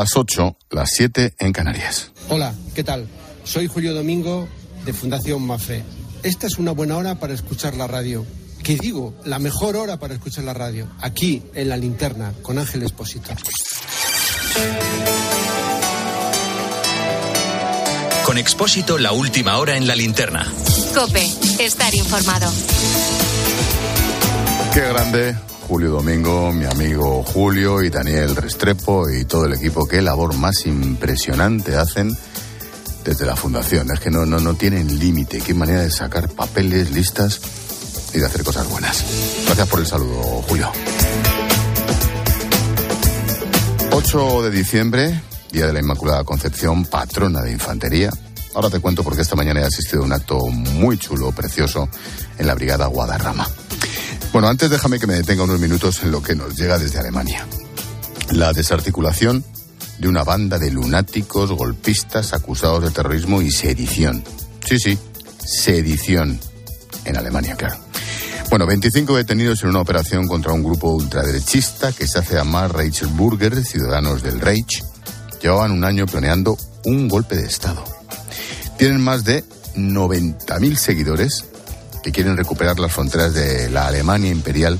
las 8, las 7 en Canarias. Hola, ¿qué tal? Soy Julio Domingo de Fundación Mafre. Esta es una buena hora para escuchar la radio. ¿Qué digo? La mejor hora para escuchar la radio. Aquí, en la linterna, con Ángel Espósito. Con Expósito, la última hora en la linterna. Cope, estar informado. Qué grande Julio Domingo, mi amigo Julio y Daniel Restrepo y todo el equipo. Qué labor más impresionante hacen desde la fundación. Es que no, no, no tienen límite. Qué manera de sacar papeles, listas y de hacer cosas buenas. Gracias por el saludo, Julio. 8 de diciembre, Día de la Inmaculada Concepción, patrona de infantería. Ahora te cuento porque esta mañana he asistido a un acto muy chulo, precioso, en la Brigada Guadarrama. Bueno, antes déjame que me detenga unos minutos en lo que nos llega desde Alemania. La desarticulación de una banda de lunáticos golpistas acusados de terrorismo y sedición. Sí, sí, sedición. En Alemania, claro. Bueno, 25 detenidos en una operación contra un grupo ultraderechista que se hace llamar Reichsburger, ciudadanos del Reich. Llevaban un año planeando un golpe de Estado. Tienen más de 90.000 seguidores que quieren recuperar las fronteras de la Alemania imperial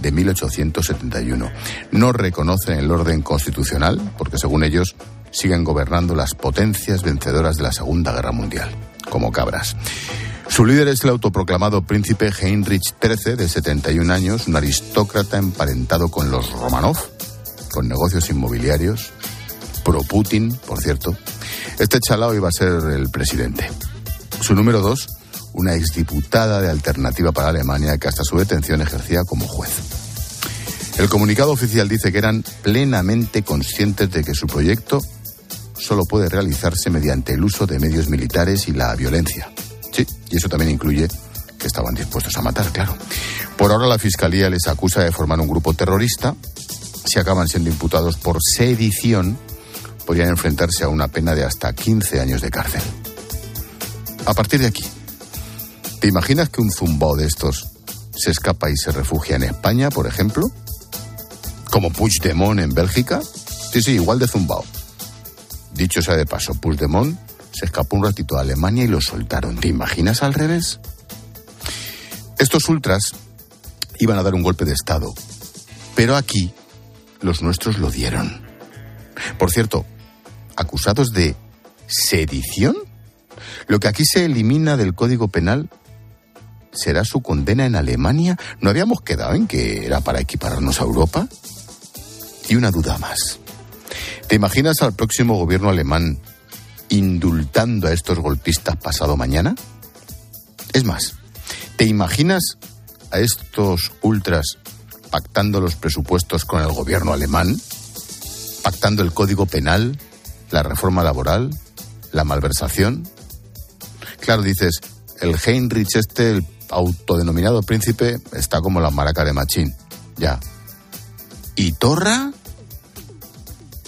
de 1871. No reconocen el orden constitucional porque, según ellos, siguen gobernando las potencias vencedoras de la Segunda Guerra Mundial, como cabras. Su líder es el autoproclamado príncipe Heinrich XIII, de 71 años, un aristócrata emparentado con los Romanov, con negocios inmobiliarios, pro-Putin, por cierto. Este chalao iba a ser el presidente. Su número dos una exdiputada de Alternativa para Alemania que hasta su detención ejercía como juez. El comunicado oficial dice que eran plenamente conscientes de que su proyecto solo puede realizarse mediante el uso de medios militares y la violencia. Sí, y eso también incluye que estaban dispuestos a matar, claro. Por ahora la Fiscalía les acusa de formar un grupo terrorista. Si acaban siendo imputados por sedición, podrían enfrentarse a una pena de hasta 15 años de cárcel. A partir de aquí, ¿Te imaginas que un zumbao de estos se escapa y se refugia en España, por ejemplo? Como Puigdemont en Bélgica. Sí, sí, igual de zumbao. Dicho sea de paso, Puigdemont se escapó un ratito a Alemania y lo soltaron. ¿Te imaginas al revés? Estos ultras iban a dar un golpe de Estado, pero aquí los nuestros lo dieron. Por cierto, acusados de sedición. Lo que aquí se elimina del Código Penal será su condena en Alemania? ¿No habíamos quedado en que era para equipararnos a Europa? Y una duda más. ¿Te imaginas al próximo gobierno alemán indultando a estos golpistas pasado mañana? Es más, ¿te imaginas a estos ultras pactando los presupuestos con el gobierno alemán? ¿Pactando el código penal, la reforma laboral, la malversación? Claro, dices, el Heinrich este, el autodenominado príncipe está como la maraca de Machín. Ya. ¿Y Torra?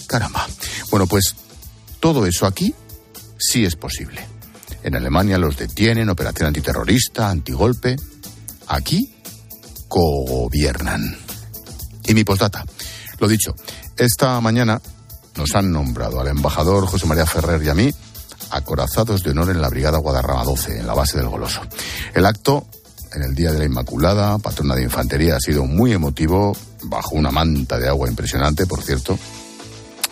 Caramba. Bueno, pues todo eso aquí sí es posible. En Alemania los detienen, operación antiterrorista, antigolpe. Aquí gobiernan. Y mi postdata. Lo dicho, esta mañana nos han nombrado al embajador José María Ferrer y a mí acorazados de honor en la Brigada Guadarrama 12, en la base del Goloso. El acto, en el Día de la Inmaculada, patrona de infantería, ha sido muy emotivo, bajo una manta de agua impresionante, por cierto.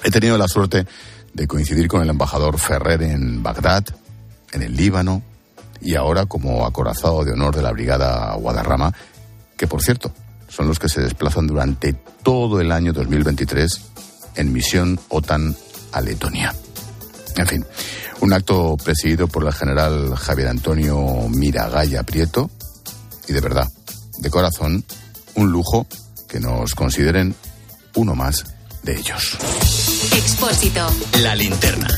He tenido la suerte de coincidir con el embajador Ferrer en Bagdad, en el Líbano, y ahora como acorazado de honor de la Brigada Guadarrama, que por cierto, son los que se desplazan durante todo el año 2023 en misión OTAN a Letonia. En fin, un acto presidido por el general Javier Antonio Miragaya Prieto. Y de verdad, de corazón, un lujo que nos consideren uno más de ellos. Expósito. La linterna.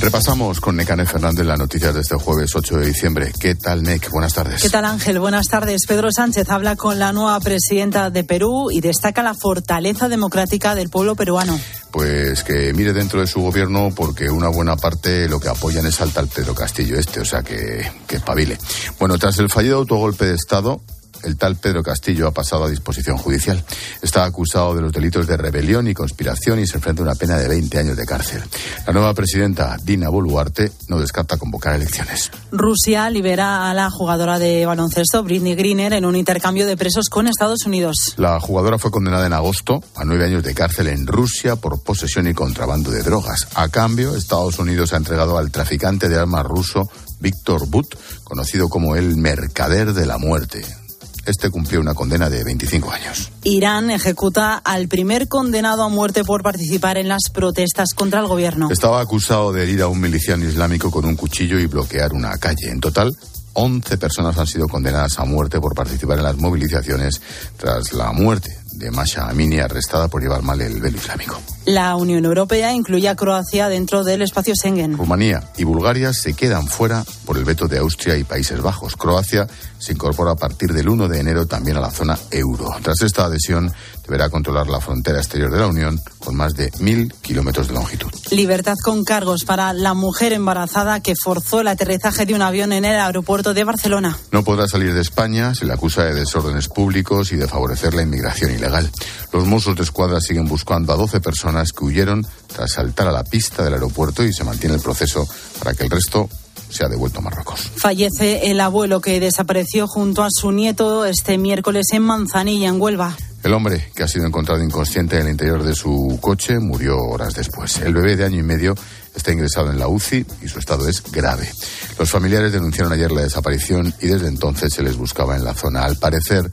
Repasamos con Necane Fernández las noticias de este jueves 8 de diciembre. ¿Qué tal, Nec? Buenas tardes. ¿Qué tal, Ángel? Buenas tardes. Pedro Sánchez habla con la nueva presidenta de Perú y destaca la fortaleza democrática del pueblo peruano. Pues que mire dentro de su gobierno porque una buena parte lo que apoyan es al tal Pedro Castillo este, o sea que, que espabile. Bueno, tras el fallido autogolpe de Estado, el tal Pedro Castillo ha pasado a disposición judicial. Está acusado de los delitos de rebelión y conspiración y se enfrenta a una pena de 20 años de cárcel. La nueva presidenta, Dina Boluarte, no descarta convocar elecciones. Rusia libera a la jugadora de baloncesto Britney Griner en un intercambio de presos con Estados Unidos. La jugadora fue condenada en agosto a nueve años de cárcel en Rusia por posesión y contrabando de drogas. A cambio, Estados Unidos ha entregado al traficante de armas ruso Víctor Butt, conocido como el mercader de la muerte. Este cumplió una condena de 25 años. Irán ejecuta al primer condenado a muerte por participar en las protestas contra el gobierno. Estaba acusado de herir a un miliciano islámico con un cuchillo y bloquear una calle. En total, 11 personas han sido condenadas a muerte por participar en las movilizaciones tras la muerte de Masha Amini, arrestada por llevar mal el velo islámico. La Unión Europea incluye a Croacia dentro del espacio Schengen. Rumanía y Bulgaria se quedan fuera por el veto de Austria y Países Bajos. Croacia se incorpora a partir del 1 de enero también a la zona euro. Tras esta adhesión, deberá controlar la frontera exterior de la Unión con más de mil kilómetros de longitud. Libertad con cargos para la mujer embarazada que forzó el aterrizaje de un avión en el aeropuerto de Barcelona. No podrá salir de España, se le acusa de desórdenes públicos y de favorecer la inmigración ilegal. Los Mossos de Escuadra siguen buscando a 12 personas que huyeron tras saltar a la pista del aeropuerto y se mantiene el proceso para que el resto se ha devuelto a Marruecos. Fallece el abuelo que desapareció junto a su nieto este miércoles en Manzanilla, en Huelva. El hombre, que ha sido encontrado inconsciente en el interior de su coche, murió horas después. El bebé de año y medio está ingresado en la UCI y su estado es grave. Los familiares denunciaron ayer la desaparición y desde entonces se les buscaba en la zona. Al parecer,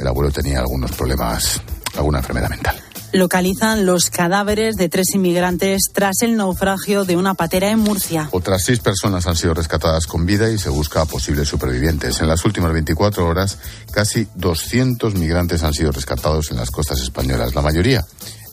el abuelo tenía algunos problemas, alguna enfermedad mental localizan los cadáveres de tres inmigrantes tras el naufragio de una patera en Murcia. Otras seis personas han sido rescatadas con vida y se busca a posibles supervivientes. En las últimas 24 horas, casi 200 migrantes han sido rescatados en las costas españolas, la mayoría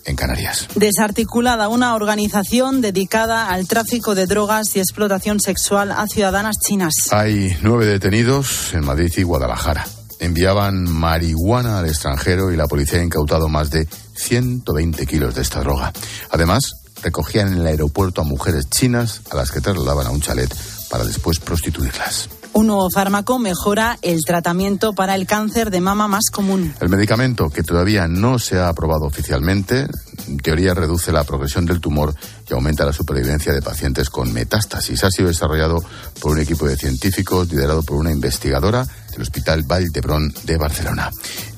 en Canarias. Desarticulada una organización dedicada al tráfico de drogas y explotación sexual a ciudadanas chinas. Hay nueve detenidos en Madrid y Guadalajara enviaban marihuana al extranjero y la policía ha incautado más de 120 kilos de esta droga. Además, recogían en el aeropuerto a mujeres chinas a las que trasladaban a un chalet para después prostituirlas. Un nuevo fármaco mejora el tratamiento para el cáncer de mama más común. El medicamento, que todavía no se ha aprobado oficialmente, en teoría reduce la progresión del tumor y aumenta la supervivencia de pacientes con metástasis. Ha sido desarrollado por un equipo de científicos liderado por una investigadora del Hospital Vall d'Hebron de Barcelona.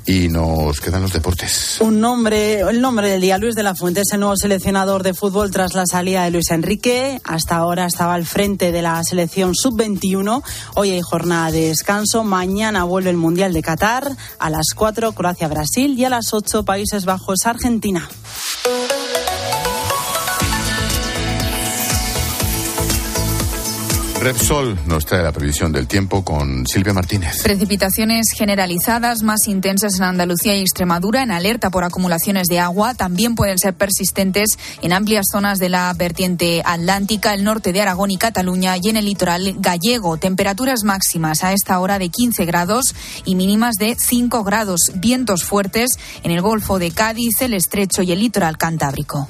Y nos quedan los deportes. Un nombre, el nombre del día, Luis de la Fuente, es el nuevo seleccionador de fútbol tras la salida de Luis Enrique. Hasta ahora estaba al frente de la selección sub-21. Hoy hay jornada de descanso. Mañana vuelve el Mundial de Qatar. A las 4, Croacia-Brasil. Y a las 8, Países Bajos-Argentina. Thank you. Repsol nos trae la previsión del tiempo con Silvia Martínez. Precipitaciones generalizadas más intensas en Andalucía y Extremadura, en alerta por acumulaciones de agua. También pueden ser persistentes en amplias zonas de la vertiente atlántica, el norte de Aragón y Cataluña y en el litoral gallego. Temperaturas máximas a esta hora de 15 grados y mínimas de 5 grados. Vientos fuertes en el Golfo de Cádiz, el Estrecho y el litoral cantábrico.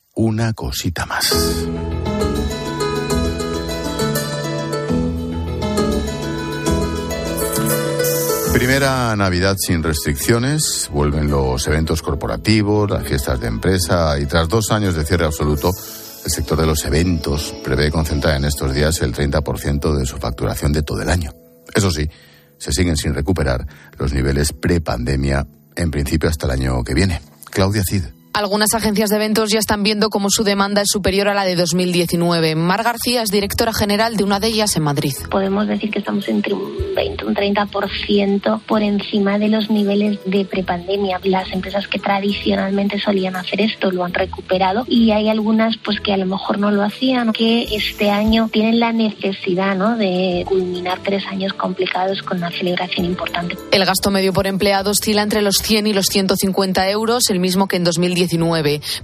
una cosita más. Primera Navidad sin restricciones, vuelven los eventos corporativos, las fiestas de empresa y tras dos años de cierre absoluto, el sector de los eventos prevé concentrar en estos días el 30% de su facturación de todo el año. Eso sí, se siguen sin recuperar los niveles pre-pandemia, en principio hasta el año que viene. Claudia Cid. Algunas agencias de eventos ya están viendo cómo su demanda es superior a la de 2019. Mar García es directora general de una de ellas en Madrid. Podemos decir que estamos entre un 20 un 30% por encima de los niveles de prepandemia. Las empresas que tradicionalmente solían hacer esto lo han recuperado y hay algunas pues que a lo mejor no lo hacían, que este año tienen la necesidad ¿no? de culminar tres años complicados con una celebración importante. El gasto medio por empleado oscila entre los 100 y los 150 euros, el mismo que en 2019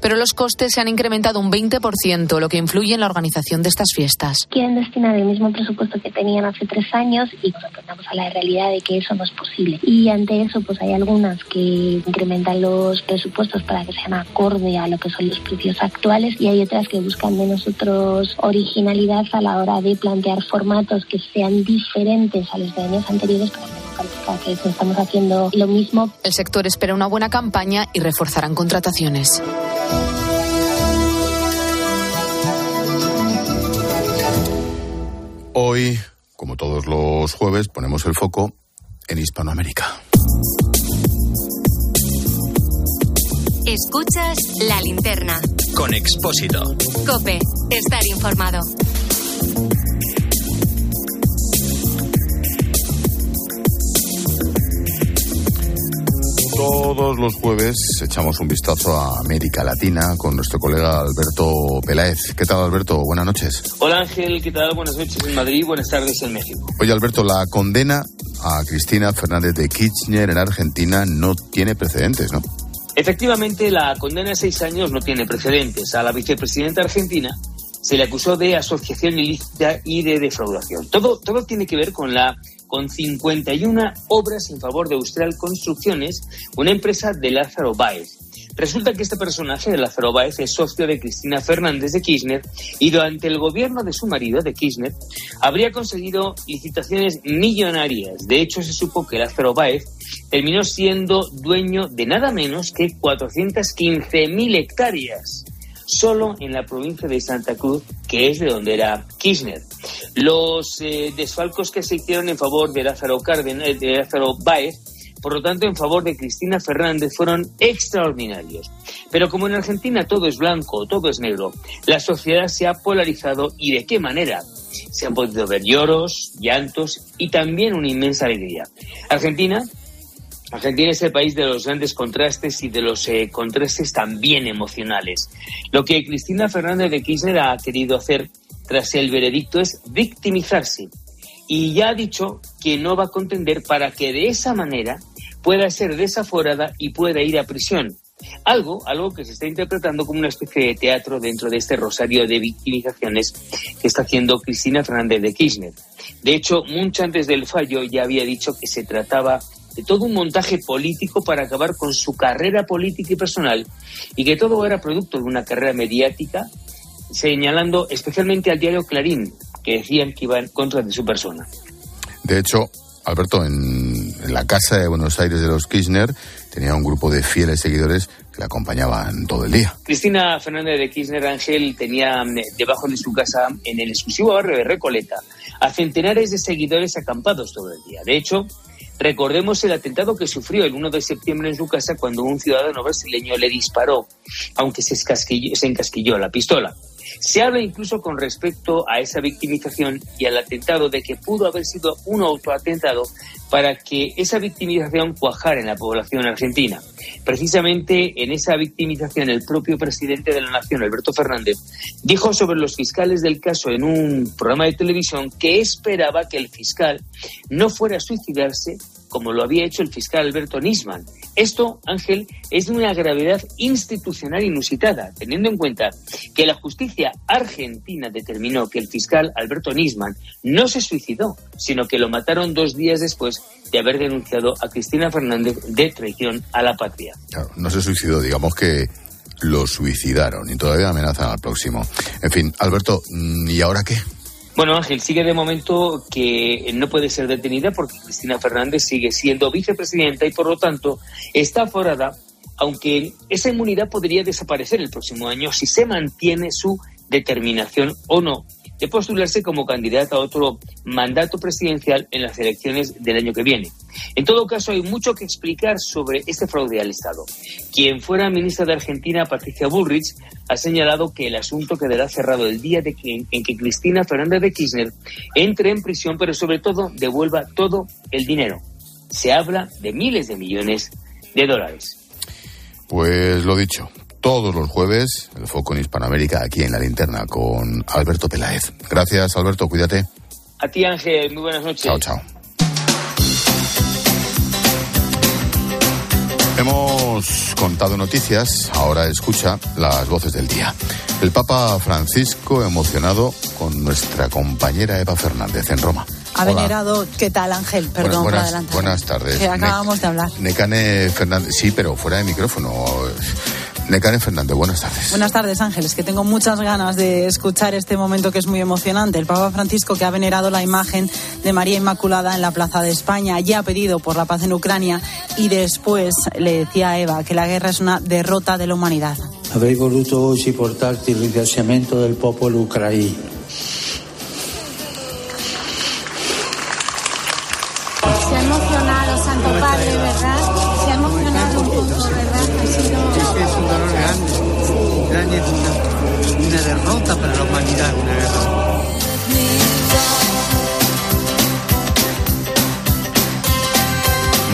pero los costes se han incrementado un 20%, lo que influye en la organización de estas fiestas. Quieren destinar el mismo presupuesto que tenían hace tres años y nos enfrentamos a la realidad de que eso no es posible. Y ante eso, pues hay algunas que incrementan los presupuestos para que sean acorde a lo que son los precios actuales y hay otras que buscan de nosotros originalidad a la hora de plantear formatos que sean diferentes a los de años anteriores para que estamos haciendo lo mismo. El sector espera una buena campaña y reforzarán contrataciones. Hoy, como todos los jueves, ponemos el foco en Hispanoamérica. Escuchas la linterna. Con Expósito. Cope, estar informado. Todos los jueves echamos un vistazo a América Latina con nuestro colega Alberto Peláez. ¿Qué tal, Alberto? Buenas noches. Hola, Ángel. ¿Qué tal? Buenas noches en Madrid. Buenas tardes en México. Oye, Alberto, la condena a Cristina Fernández de Kirchner en Argentina no tiene precedentes, ¿no? Efectivamente, la condena de seis años no tiene precedentes. A la vicepresidenta argentina se le acusó de asociación ilícita y de defraudación. Todo, todo tiene que ver con la con 51 obras en favor de Austral Construcciones, una empresa de Lázaro Báez. Resulta que este personaje de Lázaro Báez es socio de Cristina Fernández de Kirchner y durante el gobierno de su marido, de Kirchner, habría conseguido licitaciones millonarias. De hecho, se supo que Lázaro Báez terminó siendo dueño de nada menos que 415.000 hectáreas solo en la provincia de Santa Cruz, que es de donde era Kirchner. Los eh, desfalcos que se hicieron en favor de Lázaro Cárdenas, eh, de Lázaro Báez, por lo tanto, en favor de Cristina Fernández fueron extraordinarios. Pero como en Argentina todo es blanco, todo es negro, la sociedad se ha polarizado y de qué manera. Se han podido ver lloros, llantos y también una inmensa alegría. Argentina Argentina es el país de los grandes contrastes y de los eh, contrastes también emocionales. Lo que Cristina Fernández de Kirchner ha querido hacer tras el veredicto es victimizarse. Y ya ha dicho que no va a contender para que de esa manera pueda ser desaforada y pueda ir a prisión. Algo, algo que se está interpretando como una especie de teatro dentro de este rosario de victimizaciones que está haciendo Cristina Fernández de Kirchner. De hecho, mucho antes del fallo ya había dicho que se trataba todo un montaje político para acabar con su carrera política y personal y que todo era producto de una carrera mediática, señalando especialmente al diario Clarín, que decían que iba en contra de su persona. De hecho, Alberto, en, la casa de Buenos Aires de los Kirchner tenía un grupo de fieles seguidores que le acompañaban todo el día. Cristina Fernández de Kirchner Ángel tenía mm, debajo de su casa, en el exclusivo barrio de Recoleta, a centenares de seguidores acampados todo el día. De hecho, Recordemos el atentado que sufrió el 1 de septiembre en su casa cuando un ciudadano brasileño le disparó, aunque se, se encasquilló la pistola. Se habla incluso con respecto a esa victimización y al atentado de que pudo haber sido un autoatentado para que esa victimización cuajara en la población argentina. Precisamente en esa victimización el propio presidente de la Nación, Alberto Fernández, dijo sobre los fiscales del caso en un programa de televisión que esperaba que el fiscal no fuera a suicidarse como lo había hecho el fiscal Alberto Nisman. Esto, Ángel, es de una gravedad institucional inusitada, teniendo en cuenta que la justicia argentina determinó que el fiscal Alberto Nisman no se suicidó, sino que lo mataron dos días después de haber denunciado a Cristina Fernández de traición a la patria. Claro, no se suicidó, digamos que lo suicidaron y todavía amenazan al próximo. En fin, Alberto, ¿y ahora qué? Bueno, Ángel, sigue de momento que no puede ser detenida porque Cristina Fernández sigue siendo vicepresidenta y por lo tanto está forada, aunque esa inmunidad podría desaparecer el próximo año si se mantiene su determinación o no de postularse como candidata a otro mandato presidencial en las elecciones del año que viene. En todo caso, hay mucho que explicar sobre este fraude al Estado. Quien fuera ministra de Argentina, Patricia Bullrich, ha señalado que el asunto quedará cerrado el día de que, en que Cristina Fernández de Kirchner entre en prisión, pero sobre todo devuelva todo el dinero. Se habla de miles de millones de dólares. Pues lo dicho, todos los jueves, el foco en Hispanoamérica, aquí en la linterna, con Alberto Peláez. Gracias, Alberto, cuídate. A ti, Ángel, muy buenas noches. Chao, chao. Hemos contado noticias, ahora escucha las voces del día. El Papa Francisco emocionado con nuestra compañera Eva Fernández en Roma. Ha venerado, ¿qué tal Ángel? Perdón buenas, por. Buenas tardes. Que acabamos de hablar. Necane Fernández, sí, pero fuera de micrófono. Necane Fernández, buenas tardes. Buenas tardes, Ángeles, que tengo muchas ganas de escuchar este momento que es muy emocionante. El Papa Francisco, que ha venerado la imagen de María Inmaculada en la Plaza de España, ya ha pedido por la paz en Ucrania y después le decía a Eva que la guerra es una derrota de la humanidad. Avrei voluto oggi portarti il ringraziamento del popolo ucraino.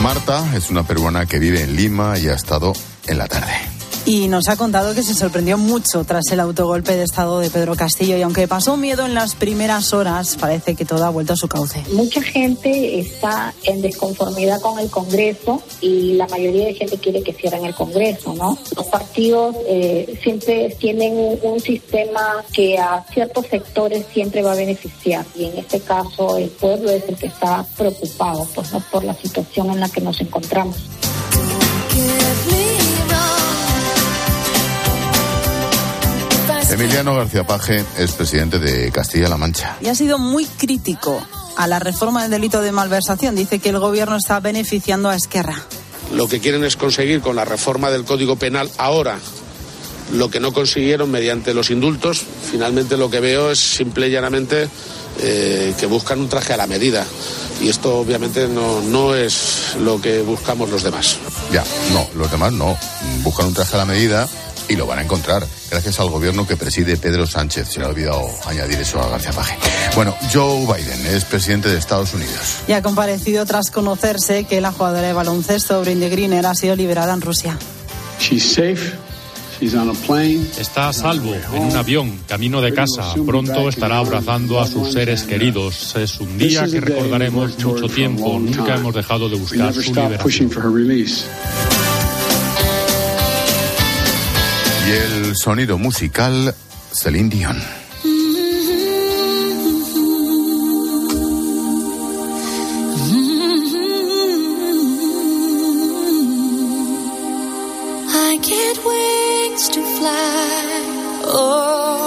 Marta es una peruana que vive en Lima y ha estado en la tarde. Y nos ha contado que se sorprendió mucho tras el autogolpe de Estado de Pedro Castillo y aunque pasó miedo en las primeras horas, parece que todo ha vuelto a su cauce. Mucha gente está en desconformidad con el Congreso y la mayoría de gente quiere que cierren el Congreso, ¿no? Los partidos eh, siempre tienen un, sistema que a ciertos sectores siempre va a beneficiar y en este caso el pueblo es el que está preocupado pues, ¿no? por la situación en la que nos encontramos. Emiliano García Paje es presidente de Castilla-La Mancha. Y ha sido muy crítico a la reforma del delito de malversación. Dice que el gobierno está beneficiando a Esquerra. Lo que quieren es conseguir con la reforma del Código Penal ahora lo que no consiguieron mediante los indultos. Finalmente lo que veo es simple y llanamente eh, que buscan un traje a la medida. Y esto obviamente no, no es lo que buscamos los demás. Ya, no, los demás no. Buscan un traje a la medida y lo van a encontrar gracias al gobierno que preside Pedro Sánchez. Se le ha olvidado añadir eso a García Paje. Bueno, Joe Biden es presidente de Estados Unidos. Y ha comparecido tras conocerse que la jugadora de baloncesto Brindy Greener ha sido liberada en Rusia. Está a salvo en un avión, camino de casa. Pronto estará abrazando a sus seres queridos. Es un día que recordaremos mucho tiempo. Nunca hemos dejado de buscar su liberación. Y el sonido musical, Celine Dion. I get wings to fly. Oh,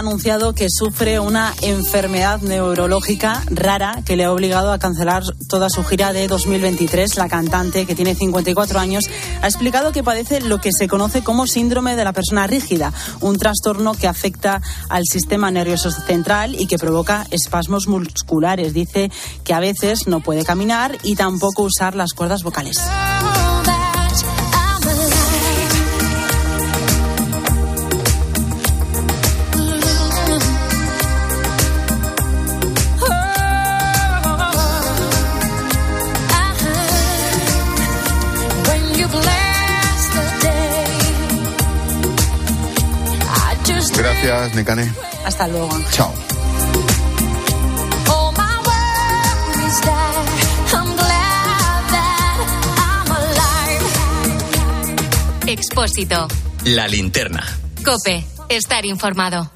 anunciado que sufre una enfermedad neurológica rara que le ha obligado a cancelar toda su gira de 2023. La cantante, que tiene 54 años, ha explicado que padece lo que se conoce como síndrome de la persona rígida, un trastorno que afecta al sistema nervioso central y que provoca espasmos musculares. Dice que a veces no puede caminar y tampoco usar las cuerdas vocales. Gracias. Hasta luego. Chao. alive. Expósito. La linterna. Cope. Estar informado.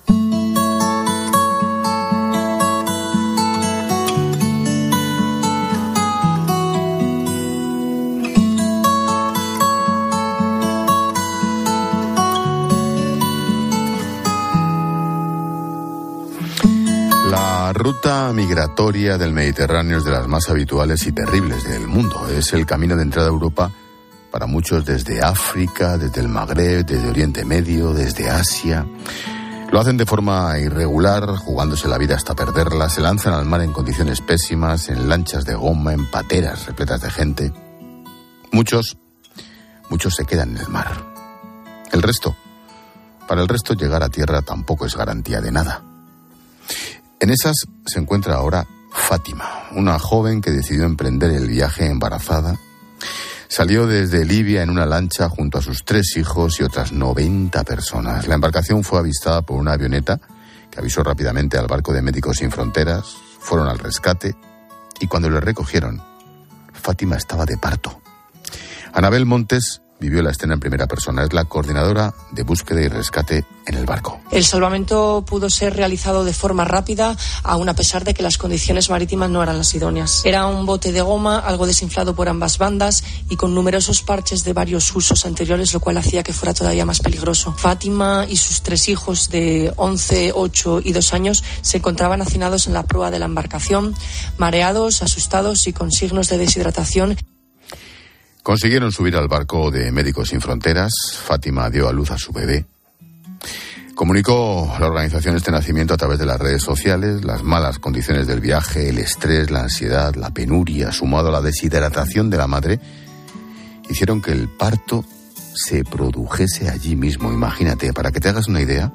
Ruta migratoria del Mediterráneo es de las más habituales y terribles del mundo. Es el camino de entrada a Europa para muchos desde África, desde el Magreb, desde Oriente Medio, desde Asia. Lo hacen de forma irregular, jugándose la vida hasta perderla, se lanzan al mar en condiciones pésimas, en lanchas de goma, en pateras repletas de gente. Muchos, muchos se quedan en el mar. El resto, para el resto llegar a tierra tampoco es garantía de nada. En esas se encuentra ahora Fátima, una joven que decidió emprender el viaje embarazada. Salió desde Libia en una lancha junto a sus tres hijos y otras 90 personas. La embarcación fue avistada por una avioneta que avisó rápidamente al barco de Médicos Sin Fronteras. Fueron al rescate y cuando le recogieron, Fátima estaba de parto. Anabel Montes vivió la escena en primera persona. Es la coordinadora de búsqueda y rescate en el barco. El salvamento pudo ser realizado de forma rápida, aun a pesar de que las condiciones marítimas no eran las idóneas. Era un bote de goma, algo desinflado por ambas bandas y con numerosos parches de varios usos anteriores, lo cual hacía que fuera todavía más peligroso. Fátima y sus tres hijos de 11, 8 y 2 años se encontraban hacinados en la proa de la embarcación, mareados, asustados y con signos de deshidratación. Consiguieron subir al barco de Médicos Sin Fronteras. Fátima dio a luz a su bebé. Comunicó la organización este nacimiento a través de las redes sociales. Las malas condiciones del viaje, el estrés, la ansiedad, la penuria, sumado a la deshidratación de la madre, hicieron que el parto se produjese allí mismo. Imagínate, para que te hagas una idea,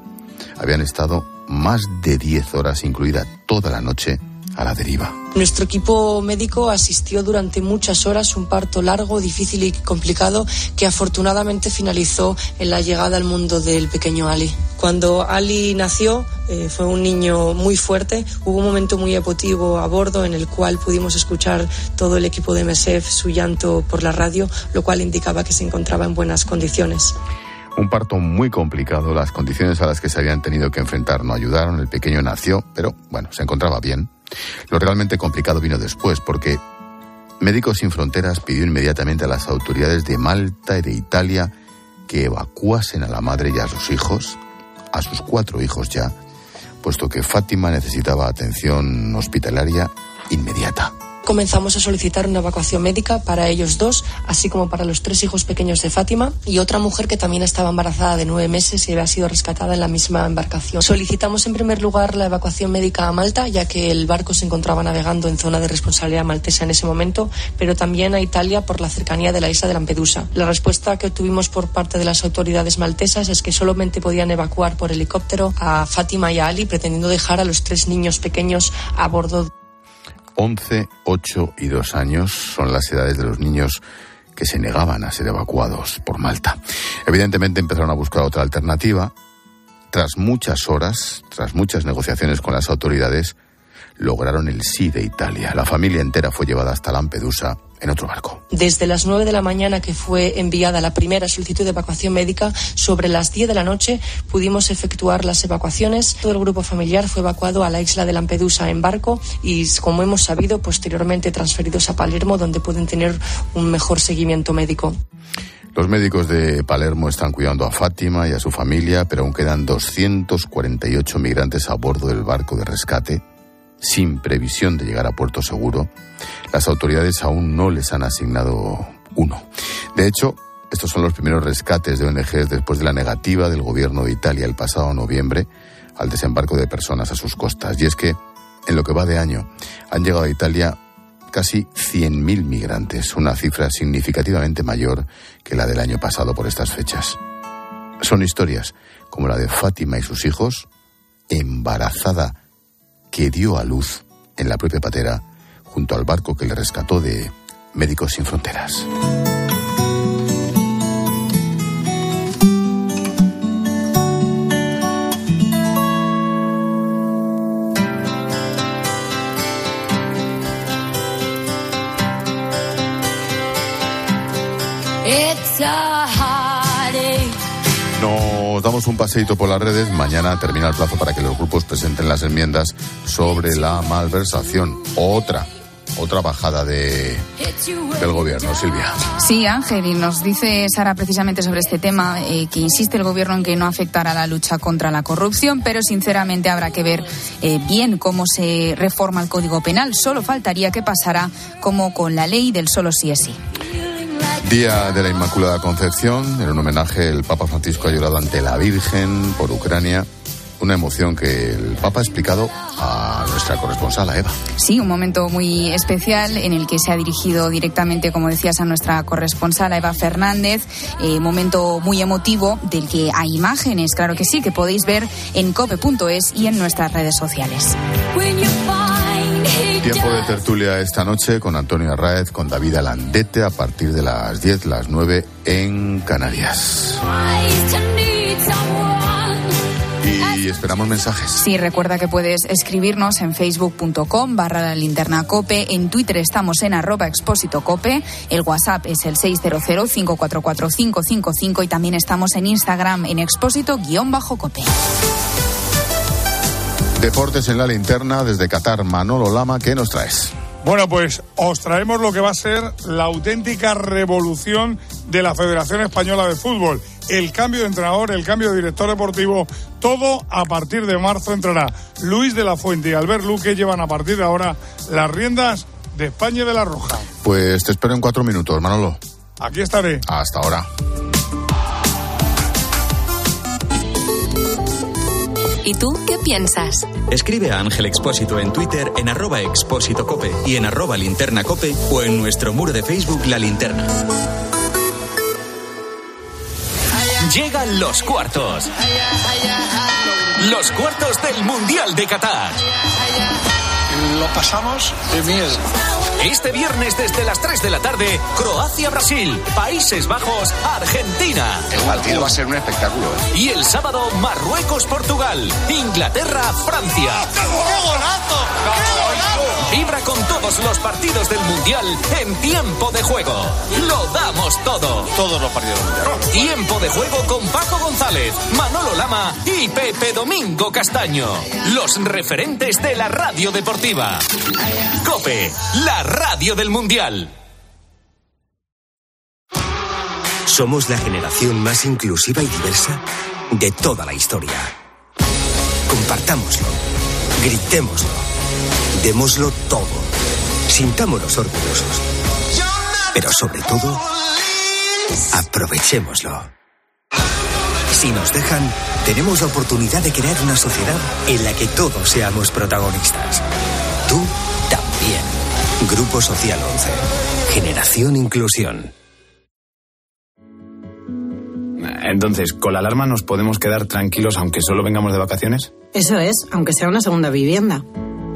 habían estado más de 10 horas, incluida toda la noche, a la deriva. Nuestro equipo médico asistió durante muchas horas un parto largo, difícil y complicado que afortunadamente finalizó en la llegada al mundo del pequeño Ali. Cuando Ali nació, eh, fue un niño muy fuerte. Hubo un momento muy emotivo a bordo en el cual pudimos escuchar todo el equipo de MSF su llanto por la radio, lo cual indicaba que se encontraba en buenas condiciones. Un parto muy complicado, las condiciones a las que se habían tenido que enfrentar no ayudaron, el pequeño nació, pero bueno, se encontraba bien. Lo realmente complicado vino después, porque Médicos Sin Fronteras pidió inmediatamente a las autoridades de Malta y de Italia que evacuasen a la madre y a sus hijos, a sus cuatro hijos ya, puesto que Fátima necesitaba atención hospitalaria inmediata comenzamos a solicitar una evacuación médica para ellos dos, así como para los tres hijos pequeños de Fátima y otra mujer que también estaba embarazada de nueve meses y había sido rescatada en la misma embarcación. Solicitamos en primer lugar la evacuación médica a Malta, ya que el barco se encontraba navegando en zona de responsabilidad maltesa en ese momento, pero también a Italia por la cercanía de la isla de Lampedusa. La respuesta que obtuvimos por parte de las autoridades maltesas es que solamente podían evacuar por helicóptero a Fátima y a Ali, pretendiendo dejar a los tres niños pequeños a bordo 11, 8 y 2 años son las edades de los niños que se negaban a ser evacuados por Malta. Evidentemente empezaron a buscar otra alternativa. Tras muchas horas, tras muchas negociaciones con las autoridades, lograron el sí de Italia. La familia entera fue llevada hasta Lampedusa en otro barco. Desde las 9 de la mañana que fue enviada la primera solicitud de evacuación médica, sobre las 10 de la noche pudimos efectuar las evacuaciones. Todo el grupo familiar fue evacuado a la isla de Lampedusa en barco y, como hemos sabido, posteriormente transferidos a Palermo, donde pueden tener un mejor seguimiento médico. Los médicos de Palermo están cuidando a Fátima y a su familia, pero aún quedan 248 migrantes a bordo del barco de rescate sin previsión de llegar a puerto seguro, las autoridades aún no les han asignado uno. De hecho, estos son los primeros rescates de ONGs después de la negativa del gobierno de Italia el pasado noviembre al desembarco de personas a sus costas. Y es que, en lo que va de año, han llegado a Italia casi 100.000 migrantes, una cifra significativamente mayor que la del año pasado por estas fechas. Son historias como la de Fátima y sus hijos, embarazada que dio a luz en la propia patera junto al barco que le rescató de Médicos Sin Fronteras. Un paseito por las redes. Mañana termina el plazo para que los grupos presenten las enmiendas sobre la malversación. Otra, otra bajada de, del gobierno, Silvia. Sí, Ángel, y nos dice Sara precisamente sobre este tema eh, que insiste el gobierno en que no afectará la lucha contra la corrupción, pero sinceramente habrá que ver eh, bien cómo se reforma el Código Penal. Solo faltaría que pasara como con la ley del solo sí es sí. Día de la Inmaculada Concepción, en un homenaje el Papa Francisco ha llorado ante la Virgen por Ucrania una emoción que el Papa ha explicado a nuestra corresponsal, a Eva. Sí, un momento muy especial en el que se ha dirigido directamente, como decías, a nuestra corresponsal, a Eva Fernández. Eh, momento muy emotivo del que hay imágenes, claro que sí, que podéis ver en cope.es y en nuestras redes sociales. Tiempo de tertulia esta noche con Antonio Arraez, con David Alandete a partir de las 10, las 9 en Canarias y esperamos mensajes. Sí, recuerda que puedes escribirnos en facebook.com barra la linterna cope, en Twitter estamos en arroba expósito cope, el WhatsApp es el 600-544-555 y también estamos en Instagram en expósito guion bajo cope. Deportes en la linterna desde Qatar, Manolo Lama, ¿qué nos traes? Bueno, pues os traemos lo que va a ser la auténtica revolución de la Federación Española de Fútbol. El cambio de entrenador, el cambio de director deportivo, todo a partir de marzo entrará. Luis de la Fuente y Albert Luque llevan a partir de ahora las riendas de España y de la Roja. Pues te espero en cuatro minutos, Manolo. Aquí estaré. Hasta ahora. ¿Y tú qué piensas? Escribe a Ángel Expósito en Twitter en arroba expósito cope y en arroba linterna cope o en nuestro muro de Facebook La Linterna. Llegan los cuartos. Los cuartos del Mundial de Qatar. Lo pasamos de miedo. Este viernes desde las 3 de la tarde, Croacia-Brasil, Países Bajos, Argentina. El partido va a ser un espectáculo. ¿eh? Y el sábado, Marruecos-Portugal, Inglaterra-Francia. ¡Qué golazo! ¡Qué golazo! Vibra con todos los partidos del Mundial en tiempo de juego. Lo damos todo. Todos los partidos del Mundial. Tiempo de juego con Paco González, Manolo Lama y Pepe Domingo Castaño. Los referentes de la radio deportiva. Cope, la radio del Mundial. Somos la generación más inclusiva y diversa de toda la historia. Compartámoslo, gritémoslo, démoslo todo, sintámonos orgullosos. Pero sobre todo, aprovechémoslo. Si nos dejan, tenemos la oportunidad de crear una sociedad en la que todos seamos protagonistas. Tú también. Grupo Social 11. Generación Inclusión. Entonces, ¿con la alarma nos podemos quedar tranquilos aunque solo vengamos de vacaciones? Eso es, aunque sea una segunda vivienda.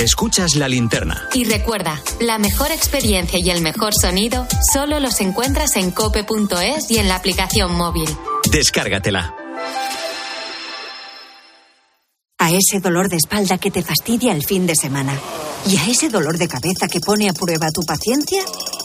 Escuchas la linterna. Y recuerda, la mejor experiencia y el mejor sonido solo los encuentras en cope.es y en la aplicación móvil. Descárgatela. A ese dolor de espalda que te fastidia el fin de semana. Y a ese dolor de cabeza que pone a prueba tu paciencia,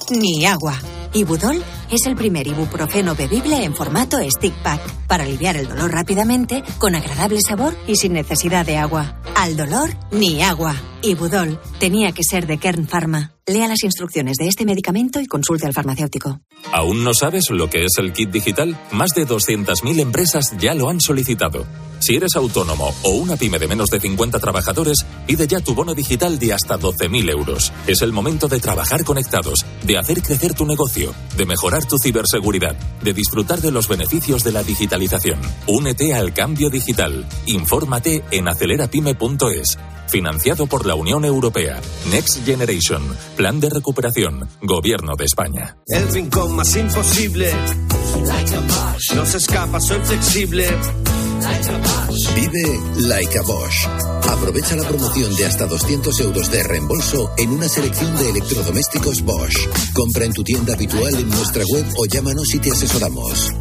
ni agua. Ibudol es el primer ibuprofeno bebible en formato stick pack para aliviar el dolor rápidamente, con agradable sabor y sin necesidad de agua. Al dolor, ni agua. Ibudol tenía que ser de Kern Pharma. Lea las instrucciones de este medicamento y consulte al farmacéutico. ¿Aún no sabes lo que es el kit digital? Más de 200.000 empresas ya lo han solicitado. Si eres autónomo o una pyme de menos de 50 trabajadores, pide ya tu bono digital de hasta 12.000 euros. Es el momento de trabajar conectados, de hacer crecer tu negocio, de mejorar tu ciberseguridad, de disfrutar de los beneficios de la digitalización. Únete al cambio digital. Infórmate en acelerapyme.es. Financiado por la Unión Europea. Next Generation. Plan de recuperación. Gobierno de España. El rincón más imposible. No se escapa, soy flexible. Vive like a Bosch. Aprovecha la promoción de hasta 200 euros de reembolso en una selección de electrodomésticos Bosch. Compra en tu tienda habitual en nuestra web o llámanos y te asesoramos.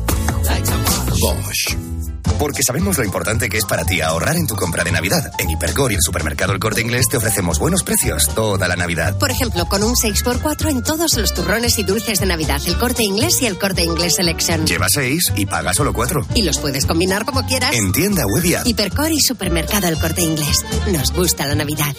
Bosch. Porque sabemos lo importante que es para ti ahorrar en tu compra de Navidad. En Hipercor y el supermercado El Corte Inglés te ofrecemos buenos precios toda la Navidad. Por ejemplo, con un 6x4 en todos los turrones y dulces de Navidad, el corte inglés y el corte inglés Selection. Lleva 6 y paga solo 4. Y los puedes combinar como quieras. En tienda web y. Hipercor y supermercado El corte inglés. Nos gusta la Navidad.